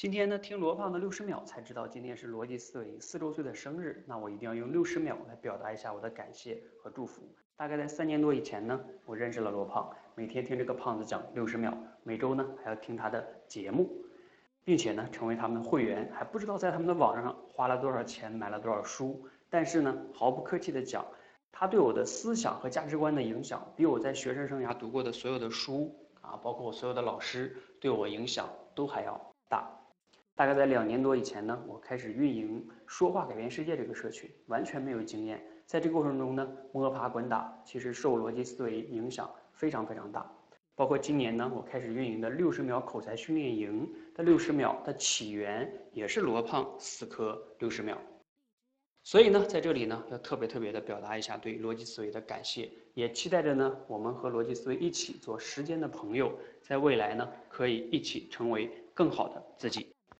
今天呢，听罗胖的六十秒才知道今天是逻辑思维四周岁的生日，那我一定要用六十秒来表达一下我的感谢和祝福。大概在三年多以前呢，我认识了罗胖，每天听这个胖子讲六十秒，每周呢还要听他的节目，并且呢成为他们的会员，还不知道在他们的网上花了多少钱，买了多少书。但是呢，毫不客气的讲，他对我的思想和价值观的影响，比我在学生生涯读过的所有的书啊，包括我所有的老师对我影响都还要大。大概在两年多以前呢，我开始运营“说话改变世界”这个社群，完全没有经验。在这过程中呢，摸爬滚打，其实受逻辑思维影响非常非常大。包括今年呢，我开始运营的六十秒口才训练营的六十秒的起源，也是罗胖死磕六十秒。所以呢，在这里呢，要特别特别的表达一下对逻辑思维的感谢，也期待着呢，我们和逻辑思维一起做时间的朋友，在未来呢，可以一起成为更好的自己。